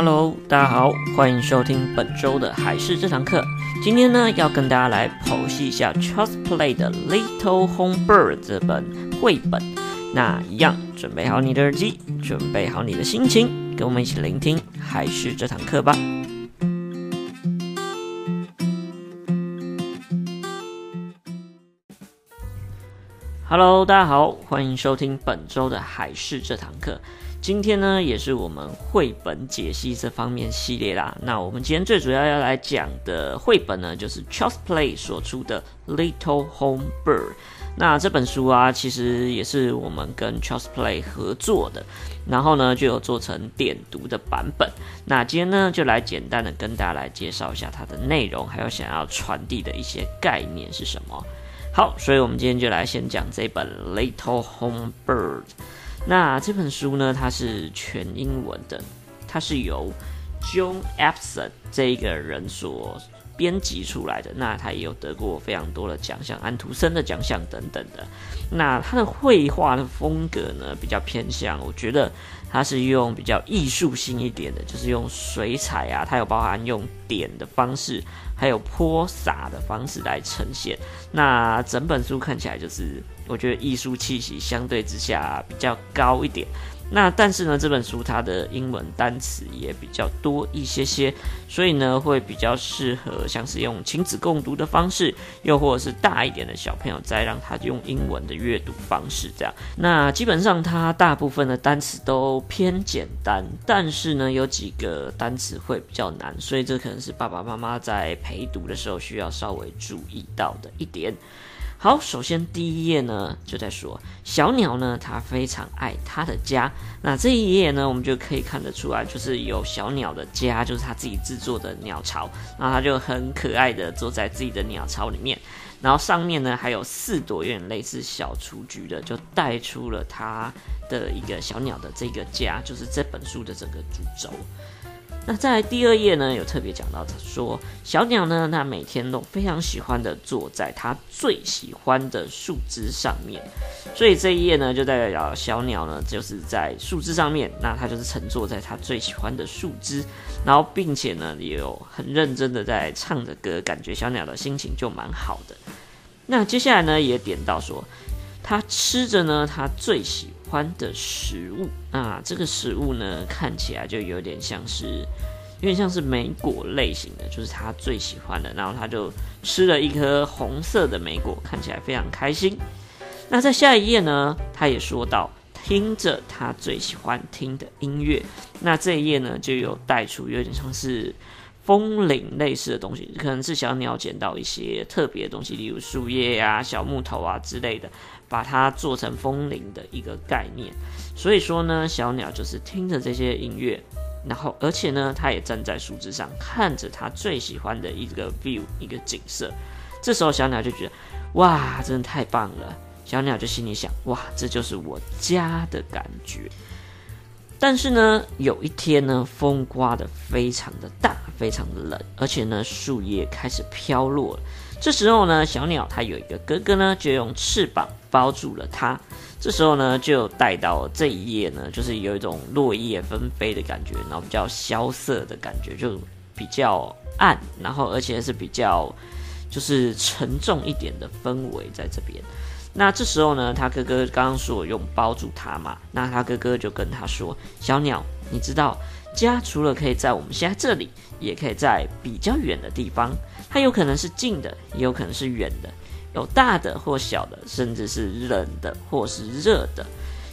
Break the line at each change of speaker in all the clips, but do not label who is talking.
Hello，大家好，欢迎收听本周的海事这堂课。今天呢，要跟大家来剖析一下 Charles Play 的《Little Home Bird》这本绘本。那一样，准备好你的耳机，准备好你的心情，跟我们一起聆听海事这堂课吧。Hello，大家好，欢迎收听本周的海事这堂课。今天呢，也是我们绘本解析这方面系列啦。那我们今天最主要要来讲的绘本呢，就是 Child's Play 所出的《Little Home Bird》。那这本书啊，其实也是我们跟 Child's Play 合作的，然后呢，就有做成点读的版本。那今天呢，就来简单的跟大家来介绍一下它的内容，还有想要传递的一些概念是什么。好，所以我们今天就来先讲这本《Little Home Bird》。那这本书呢，它是全英文的，它是由 John Epson 这一个人所编辑出来的。那他也有得过非常多的奖项，安徒生的奖项等等的。那他的绘画的风格呢，比较偏向，我觉得他是用比较艺术性一点的，就是用水彩啊，它有包含用点的方式，还有泼洒的方式来呈现。那整本书看起来就是。我觉得艺术气息相对之下比较高一点，那但是呢，这本书它的英文单词也比较多一些些，所以呢，会比较适合像是用亲子共读的方式，又或者是大一点的小朋友再让他用英文的阅读方式这样。那基本上它大部分的单词都偏简单，但是呢，有几个单词会比较难，所以这可能是爸爸妈妈在陪读的时候需要稍微注意到的一点。好，首先第一页呢，就在说小鸟呢，它非常爱它的家。那这一页呢，我们就可以看得出来，就是有小鸟的家，就是它自己制作的鸟巢。然后它就很可爱的坐在自己的鸟巢里面。然后上面呢，还有四朵有点类似小雏菊的，就带出了它的一个小鸟的这个家，就是这本书的整个主轴。那在第二页呢，有特别讲到，说小鸟呢，它每天都非常喜欢的坐在它最喜欢的树枝上面，所以这一页呢，就代表小鸟呢，就是在树枝上面，那它就是乘坐在它最喜欢的树枝，然后并且呢，也有很认真的在唱着歌，感觉小鸟的心情就蛮好的。那接下来呢，也点到说，它吃着呢，它最喜欢的食物，那这个食物呢，看起来就有点像是，有点像是莓果类型的，就是他最喜欢的。然后他就吃了一颗红色的莓果，看起来非常开心。那在下一页呢，他也说到听着他最喜欢听的音乐。那这一页呢，就有带出有点像是风铃类似的东西，可能是小鸟捡到一些特别的东西，例如树叶啊、小木头啊之类的。把它做成风铃的一个概念，所以说呢，小鸟就是听着这些音乐，然后而且呢，它也站在树枝上看着它最喜欢的一个 view 一个景色。这时候小鸟就觉得，哇，真的太棒了！小鸟就心里想，哇，这就是我家的感觉。但是呢，有一天呢，风刮得非常的大，非常的冷，而且呢，树叶开始飘落。这时候呢，小鸟它有一个哥哥呢，就用翅膀包住了它。这时候呢，就带到这一页呢，就是有一种落叶纷飞的感觉，然后比较萧瑟的感觉，就比较暗，然后而且是比较就是沉重一点的氛围在这边。那这时候呢，他哥哥刚刚说用包住他嘛，那他哥哥就跟他说：“小鸟，你知道家除了可以在我们现在这里，也可以在比较远的地方。它有可能是近的，也有可能是远的，有大的或小的，甚至是冷的或是热的。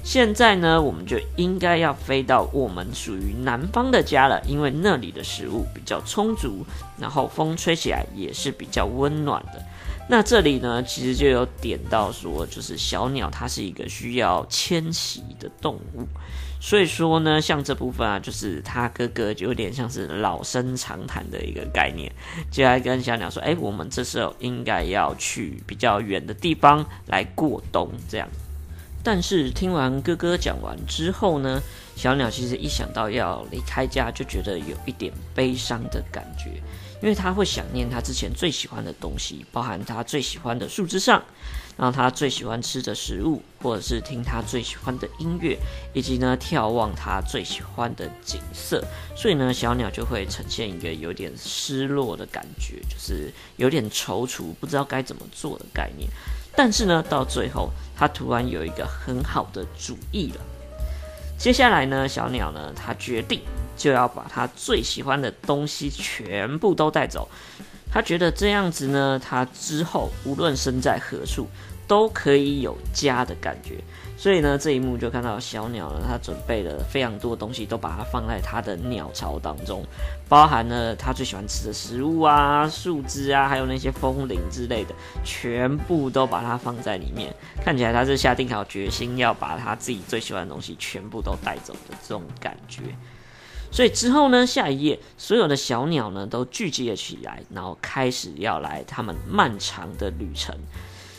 现在呢，我们就应该要飞到我们属于南方的家了，因为那里的食物比较充足，然后风吹起来也是比较温暖的。”那这里呢，其实就有点到说，就是小鸟它是一个需要迁徙的动物，所以说呢，像这部分啊，就是他哥哥就有点像是老生常谈的一个概念，就来跟小鸟说，哎，我们这时候应该要去比较远的地方来过冬，这样。但是听完哥哥讲完之后呢，小鸟其实一想到要离开家，就觉得有一点悲伤的感觉。因为他会想念他之前最喜欢的东西，包含他最喜欢的树枝上，让他最喜欢吃的食物，或者是听他最喜欢的音乐，以及呢眺望他最喜欢的景色。所以呢，小鸟就会呈现一个有点失落的感觉，就是有点踌躇，不知道该怎么做的概念。但是呢，到最后，他突然有一个很好的主意了。接下来呢，小鸟呢，他决定就要把他最喜欢的东西全部都带走。他觉得这样子呢，他之后无论身在何处，都可以有家的感觉。所以呢，这一幕就看到小鸟呢，它准备了非常多东西，都把它放在它的鸟巢当中，包含了它最喜欢吃的食物啊、树枝啊，还有那些风铃之类的，全部都把它放在里面。看起来它是下定好决心要把它自己最喜欢的东西全部都带走的这种感觉。所以之后呢，下一页所有的小鸟呢都聚集了起来，然后开始要来他们漫长的旅程。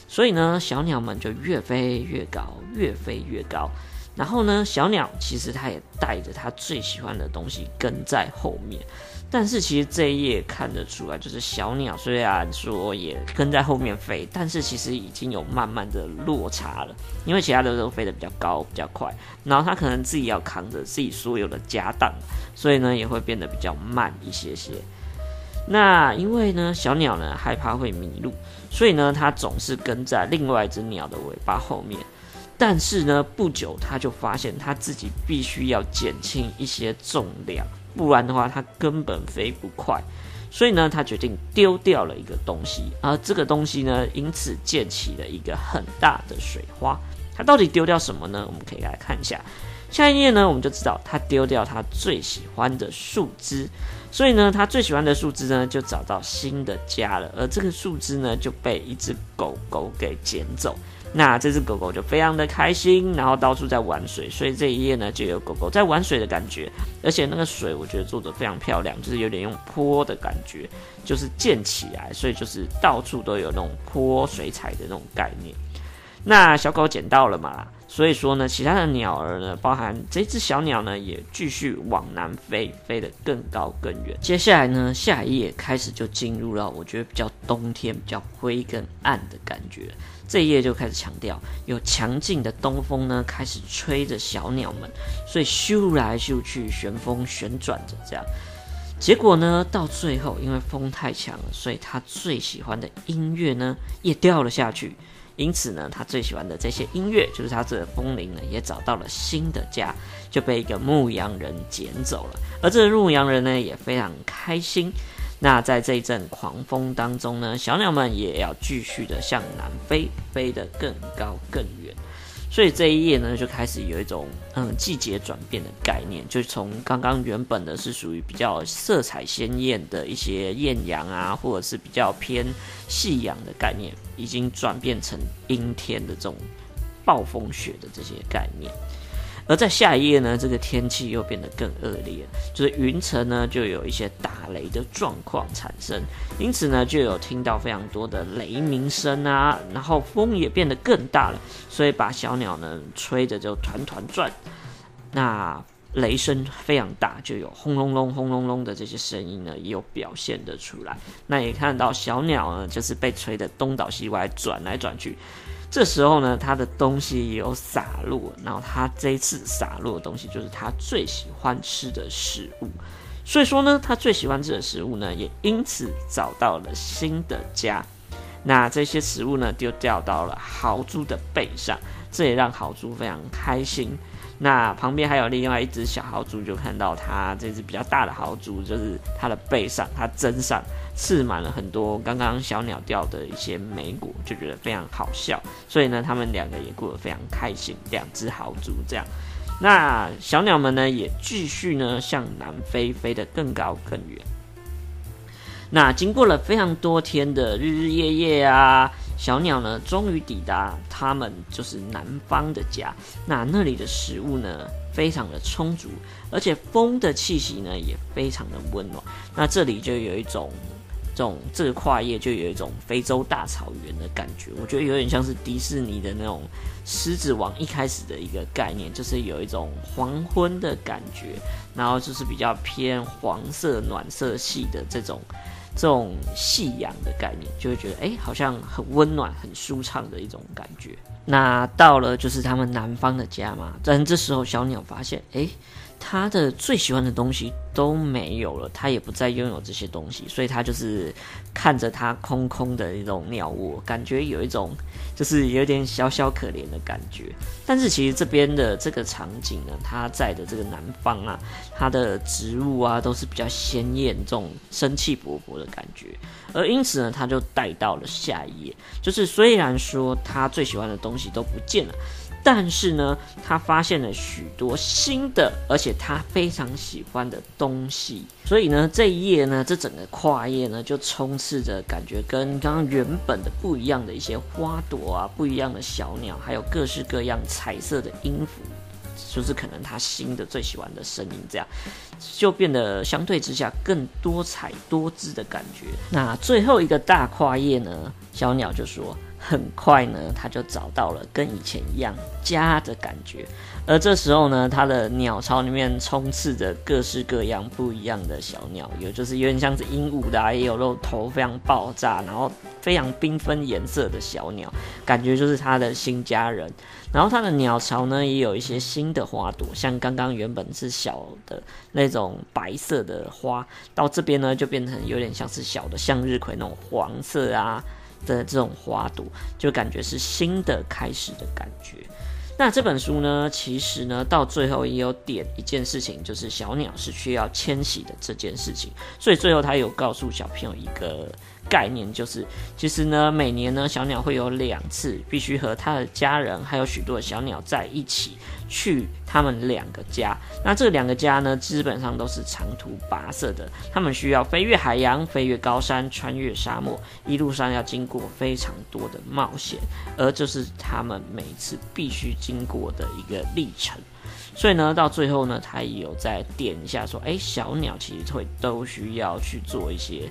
所以呢，小鸟们就越飞越高，越飞越高。然后呢，小鸟其实它也带着它最喜欢的东西跟在后面。但是其实这一页看得出来，就是小鸟虽然说也跟在后面飞，但是其实已经有慢慢的落差了。因为其他的都飞得比较高，比较快，然后它可能自己要扛着自己所有的家当，所以呢也会变得比较慢一些些。那因为呢，小鸟呢害怕会迷路，所以呢，它总是跟在另外一只鸟的尾巴后面。但是呢，不久他就发现他自己必须要减轻一些重量，不然的话他根本飞不快。所以呢，他决定丢掉了一个东西，而这个东西呢，因此溅起了一个很大的水花。它到底丢掉什么呢？我们可以来看一下。下一页呢，我们就知道他丢掉他最喜欢的树枝，所以呢，他最喜欢的树枝呢就找到新的家了，而这个树枝呢就被一只狗狗给捡走。那这只狗狗就非常的开心，然后到处在玩水，所以这一页呢就有狗狗在玩水的感觉，而且那个水我觉得做的非常漂亮，就是有点用泼的感觉，就是溅起来，所以就是到处都有那种泼水彩的那种概念。那小狗捡到了嘛？所以说呢，其他的鸟儿呢，包含这只小鸟呢，也继续往南飞，飞得更高更远。接下来呢，下一页开始就进入了我觉得比较冬天、比较灰更暗的感觉。这一页就开始强调，有强劲的东风呢，开始吹着小鸟们，所以咻来咻去，旋风旋转着这样。结果呢，到最后因为风太强了，所以他最喜欢的音乐呢，也掉了下去。因此呢，他最喜欢的这些音乐，就是他这风铃呢，也找到了新的家，就被一个牧羊人捡走了。而这牧羊人呢，也非常开心。那在这一阵狂风当中呢，小鸟们也要继续的向南飞，飞得更高更远。所以这一页呢，就开始有一种嗯季节转变的概念，就从刚刚原本的是属于比较色彩鲜艳的一些艳阳啊，或者是比较偏夕阳的概念，已经转变成阴天的这种暴风雪的这些概念。而在下一页呢，这个天气又变得更恶劣，就是云层呢就有一些打雷的状况产生，因此呢就有听到非常多的雷鸣声啊，然后风也变得更大了，所以把小鸟呢吹得就团团转，那雷声非常大，就有轰隆隆、轰隆隆的这些声音呢也有表现得出来，那也看到小鸟呢就是被吹得东倒西歪，转来转去。这时候呢，他的东西也有洒落，然后他这一次洒落的东西就是他最喜欢吃的食物，所以说呢，他最喜欢吃的食物呢，也因此找到了新的家。那这些食物呢，就掉到了豪猪的背上，这也让豪猪非常开心。那旁边还有另外一只小豪猪，就看到它这只比较大的豪猪，就是它的背上，它针上刺满了很多刚刚小鸟掉的一些莓果，就觉得非常好笑。所以呢，他们两个也过得非常开心，两只豪猪这样。那小鸟们呢，也继续呢向南飞，飞得更高更远。那经过了非常多天的日日夜夜啊。小鸟呢，终于抵达他们就是南方的家。那那里的食物呢，非常的充足，而且风的气息呢，也非常的温暖。那这里就有一种这种这个跨页就有一种非洲大草原的感觉。我觉得有点像是迪士尼的那种狮子王一开始的一个概念，就是有一种黄昏的感觉，然后就是比较偏黄色暖色系的这种。这种夕阳的概念，就会觉得哎、好像很温暖、很舒畅的一种感觉。那到了就是他们南方的家嘛，但这时候小鸟发现，哎、他的最喜欢的东西都没有了，他也不再拥有这些东西，所以他就是看着他空空的一种鸟窝，感觉有一种就是有点小小可怜的感觉。但是其实这边的这个场景呢，他在的这个南方啊，它的植物啊都是比较鲜艳，这种生气勃勃的感觉。而因此呢，他就带到了下一页，就是虽然说他最喜欢的东西都不见了。但是呢，他发现了许多新的，而且他非常喜欢的东西。所以呢，这一页呢，这整个跨页呢，就充斥着感觉跟刚刚原本的不一样的一些花朵啊，不一样的小鸟，还有各式各样彩色的音符，就是可能他新的最喜欢的声音，这样就变得相对之下更多彩多姿的感觉。那最后一个大跨页呢，小鸟就说。很快呢，他就找到了跟以前一样家的感觉。而这时候呢，他的鸟巢里面充斥着各式各样不一样的小鸟，有就是有点像是鹦鹉的，也有那种头非常爆炸，然后非常缤纷颜色的小鸟，感觉就是他的新家人。然后他的鸟巢呢，也有一些新的花朵，像刚刚原本是小的那种白色的花，到这边呢就变成有点像是小的向日葵那种黄色啊。的这种花朵，就感觉是新的开始的感觉。那这本书呢，其实呢，到最后也有点一件事情，就是小鸟是需要迁徙的这件事情。所以最后他有告诉小朋友一个概念，就是其实呢，每年呢，小鸟会有两次必须和他的家人还有许多小鸟在一起去他们两个家。那这两个家呢，基本上都是长途跋涉的，他们需要飞越海洋、飞越高山、穿越沙漠，一路上要经过非常多的冒险，而这是他们每次必须。经过的一个历程，所以呢，到最后呢，他也有在点一下说，哎，小鸟其实会都需要去做一些，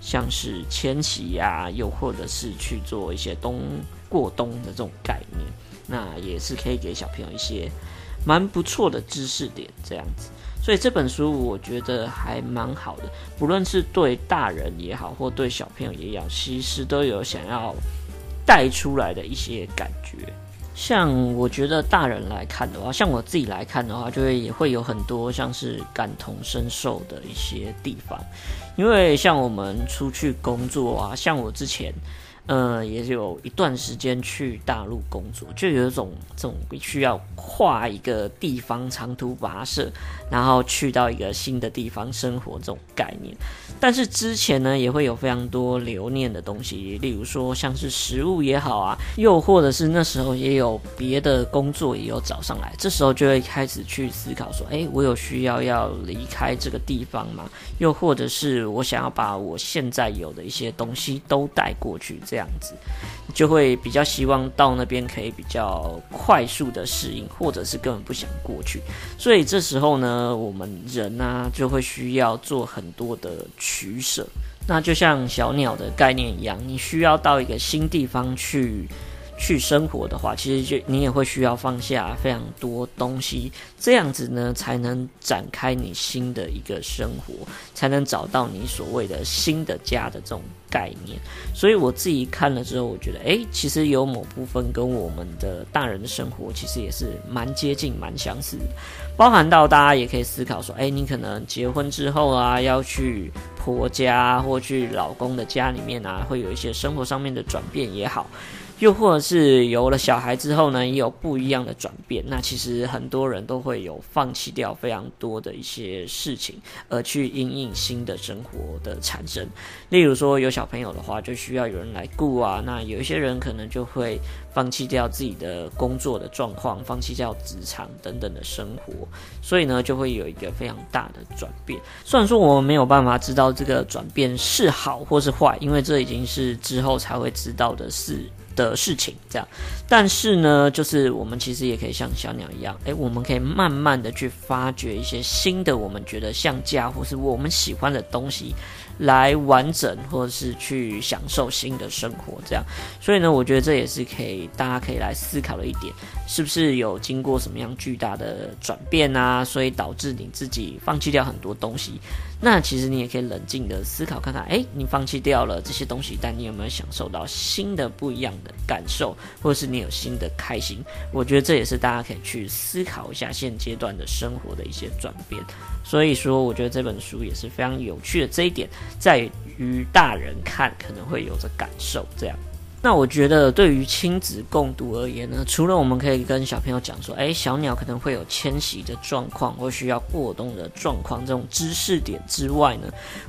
像是迁徙呀，又或者是去做一些冬过冬的这种概念，那也是可以给小朋友一些蛮不错的知识点这样子。所以这本书我觉得还蛮好的，不论是对大人也好，或对小朋友也好，其实都有想要带出来的一些感觉。像我觉得大人来看的话，像我自己来看的话，就会也会有很多像是感同身受的一些地方，因为像我们出去工作啊，像我之前。呃，也有一段时间去大陆工作，就有一种这种需要跨一个地方长途跋涉，然后去到一个新的地方生活这种概念。但是之前呢，也会有非常多留念的东西，例如说像是食物也好啊，又或者是那时候也有别的工作也有找上来，这时候就会开始去思考说，诶，我有需要要离开这个地方吗？又或者是我想要把我现在有的一些东西都带过去，这样子就会比较希望到那边可以比较快速的适应，或者是根本不想过去。所以这时候呢，我们人呢就会需要做很多的取舍。那就像小鸟的概念一样，你需要到一个新地方去。去生活的话，其实就你也会需要放下非常多东西，这样子呢，才能展开你新的一个生活，才能找到你所谓的新的家的这种概念。所以我自己看了之后，我觉得，诶，其实有某部分跟我们的大人的生活其实也是蛮接近、蛮相似的。包含到大家也可以思考说，诶，你可能结婚之后啊，要去婆家或去老公的家里面啊，会有一些生活上面的转变也好。又或者是有了小孩之后呢，也有不一样的转变。那其实很多人都会有放弃掉非常多的一些事情，而去因应新的生活的产生。例如说有小朋友的话，就需要有人来顾啊。那有一些人可能就会放弃掉自己的工作的状况，放弃掉职场等等的生活，所以呢，就会有一个非常大的转变。虽然说我们没有办法知道这个转变是好或是坏，因为这已经是之后才会知道的事。的事情这样，但是呢，就是我们其实也可以像小鸟一样，诶，我们可以慢慢的去发掘一些新的，我们觉得像家或是我们喜欢的东西，来完整或者是去享受新的生活，这样。所以呢，我觉得这也是可以大家可以来思考的一点，是不是有经过什么样巨大的转变啊？所以导致你自己放弃掉很多东西。那其实你也可以冷静的思考看看，诶，你放弃掉了这些东西，但你有没有享受到新的不一样的感受，或者是你有新的开心？我觉得这也是大家可以去思考一下现阶段的生活的一些转变。所以说，我觉得这本书也是非常有趣的。这一点在于大人看可能会有着感受，这样。那我觉得，对于亲子共读而言呢，除了我们可以跟小朋友讲说，诶，小鸟可能会有迁徙的状况或需要过冬的状况这种知识点之外呢，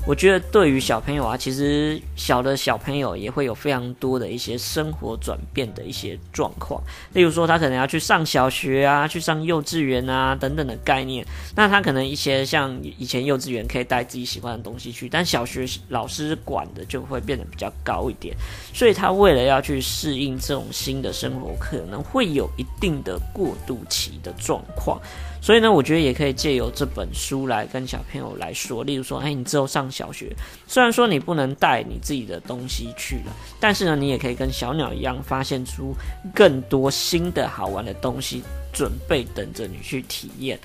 我觉得对于小朋友啊，其实小的小朋友也会有非常多的一些生活转变的一些状况。例如说，他可能要去上小学啊，去上幼稚园啊等等的概念。那他可能一些像以前幼稚园可以带自己喜欢的东西去，但小学老师管的就会变得比较高一点，所以他为了要去适应这种新的生活，可能会有一定的过渡期的状况，所以呢，我觉得也可以借由这本书来跟小朋友来说，例如说，哎，你之后上小学，虽然说你不能带你自己的东西去了，但是呢，你也可以跟小鸟一样，发现出更多新的好玩的东西，准备等着你去体验。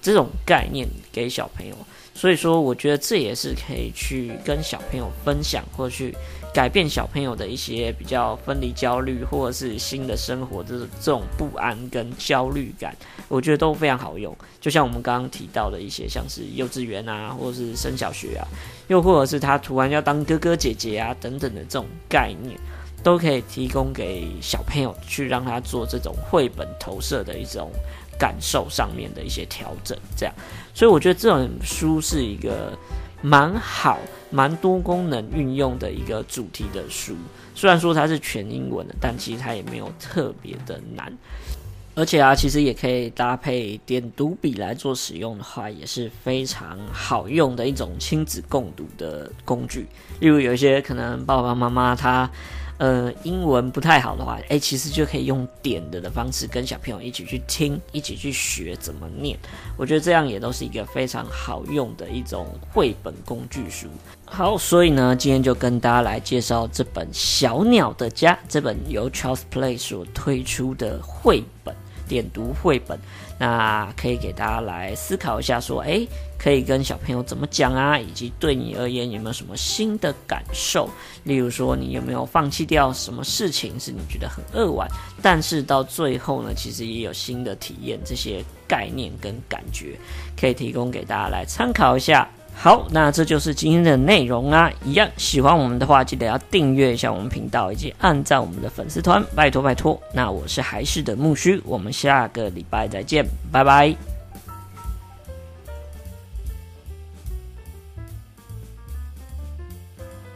这种概念给小朋友，所以说，我觉得这也是可以去跟小朋友分享，或去。改变小朋友的一些比较分离焦虑，或者是新的生活的这种不安跟焦虑感，我觉得都非常好用。就像我们刚刚提到的一些，像是幼稚园啊，或者是升小学啊，又或者是他突然要当哥哥姐姐啊等等的这种概念，都可以提供给小朋友去让他做这种绘本投射的一种感受上面的一些调整。这样，所以我觉得这本书是一个。蛮好，蛮多功能运用的一个主题的书。虽然说它是全英文的，但其实它也没有特别的难。而且啊，其实也可以搭配点读笔来做使用的话，也是非常好用的一种亲子共读的工具。例如，有一些可能爸爸妈妈他。呃，英文不太好的话，诶，其实就可以用点的的方式跟小朋友一起去听，一起去学怎么念。我觉得这样也都是一个非常好用的一种绘本工具书。好，所以呢，今天就跟大家来介绍这本《小鸟的家》这本由 Charles Play 所推出的绘本。点读绘本，那可以给大家来思考一下，说，诶，可以跟小朋友怎么讲啊？以及对你而言有没有什么新的感受？例如说，你有没有放弃掉什么事情是你觉得很扼腕，但是到最后呢，其实也有新的体验，这些概念跟感觉可以提供给大家来参考一下。好，那这就是今天的内容啊！一样喜欢我们的话，记得要订阅一下我们频道，以及按赞我们的粉丝团，拜托拜托。那我是还是的木须，我们下个礼拜再见，拜拜。